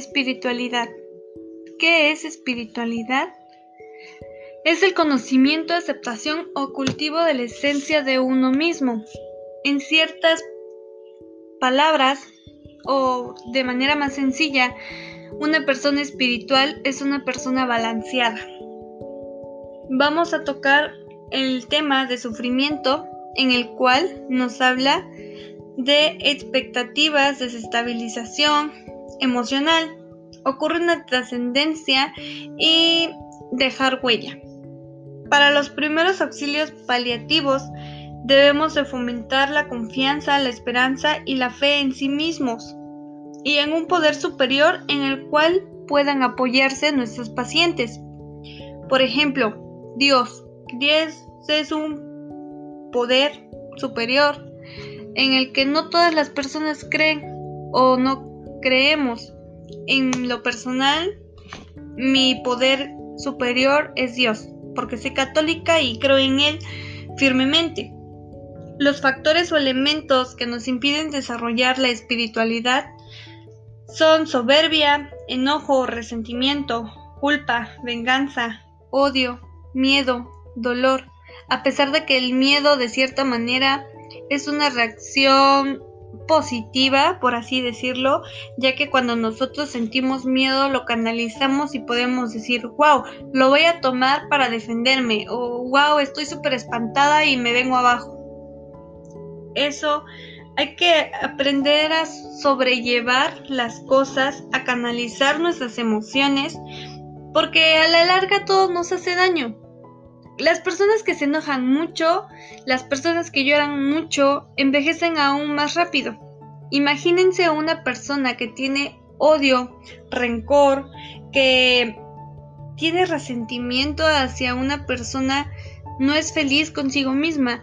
Espiritualidad. ¿Qué es espiritualidad? Es el conocimiento, aceptación o cultivo de la esencia de uno mismo. En ciertas palabras o de manera más sencilla, una persona espiritual es una persona balanceada. Vamos a tocar el tema de sufrimiento en el cual nos habla de expectativas, desestabilización emocional, ocurre una trascendencia y dejar huella. Para los primeros auxilios paliativos debemos de fomentar la confianza, la esperanza y la fe en sí mismos y en un poder superior en el cual puedan apoyarse nuestros pacientes. Por ejemplo, Dios. Dios es un poder superior en el que no todas las personas creen o no creemos. En lo personal, mi poder superior es Dios, porque soy católica y creo en Él firmemente. Los factores o elementos que nos impiden desarrollar la espiritualidad son soberbia, enojo, resentimiento, culpa, venganza, odio, miedo, dolor, a pesar de que el miedo de cierta manera es una reacción positiva, por así decirlo, ya que cuando nosotros sentimos miedo lo canalizamos y podemos decir, wow, lo voy a tomar para defenderme, o wow, estoy súper espantada y me vengo abajo. Eso hay que aprender a sobrellevar las cosas, a canalizar nuestras emociones, porque a la larga todo nos hace daño. Las personas que se enojan mucho, las personas que lloran mucho, envejecen aún más rápido. Imagínense una persona que tiene odio, rencor, que tiene resentimiento hacia una persona, no es feliz consigo misma.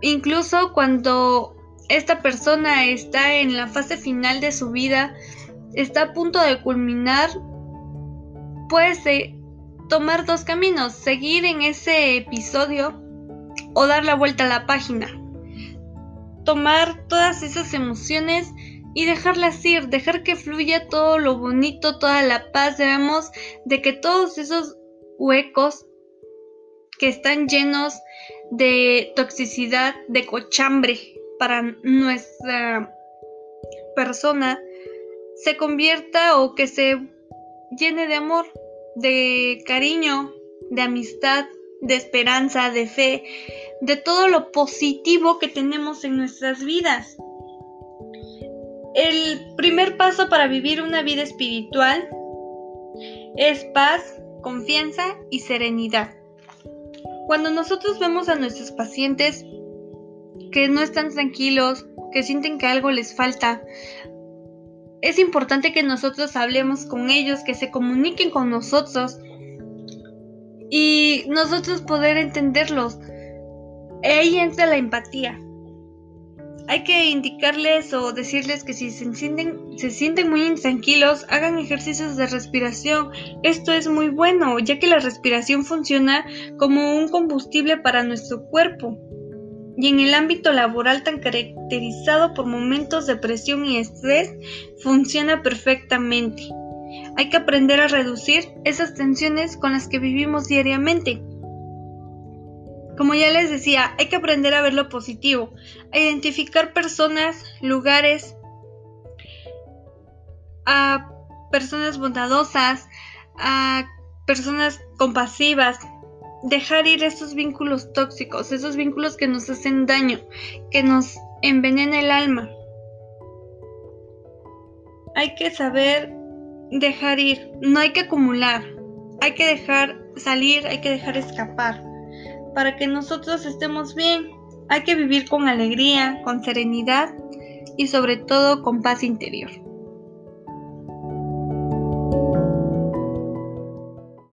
Incluso cuando esta persona está en la fase final de su vida, está a punto de culminar, puede tomar dos caminos, seguir en ese episodio o dar la vuelta a la página. Tomar todas esas emociones y dejarlas ir, dejar que fluya todo lo bonito, toda la paz. Debemos de que todos esos huecos que están llenos de toxicidad, de cochambre para nuestra persona, se convierta o que se llene de amor de cariño, de amistad, de esperanza, de fe, de todo lo positivo que tenemos en nuestras vidas. El primer paso para vivir una vida espiritual es paz, confianza y serenidad. Cuando nosotros vemos a nuestros pacientes que no están tranquilos, que sienten que algo les falta, es importante que nosotros hablemos con ellos, que se comuniquen con nosotros y nosotros poder entenderlos. Ahí entra la empatía. Hay que indicarles o decirles que si se sienten, se sienten muy intranquilos, hagan ejercicios de respiración. Esto es muy bueno, ya que la respiración funciona como un combustible para nuestro cuerpo y en el ámbito laboral tan caracterizado por momentos de presión y estrés, funciona perfectamente. Hay que aprender a reducir esas tensiones con las que vivimos diariamente. Como ya les decía, hay que aprender a ver lo positivo, a identificar personas, lugares, a personas bondadosas, a personas compasivas, dejar ir esos vínculos tóxicos, esos vínculos que nos hacen daño, que nos envenenan el alma. Hay que saber dejar ir, no hay que acumular, hay que dejar salir, hay que dejar escapar, para que nosotros estemos bien. Hay que vivir con alegría, con serenidad y sobre todo con paz interior.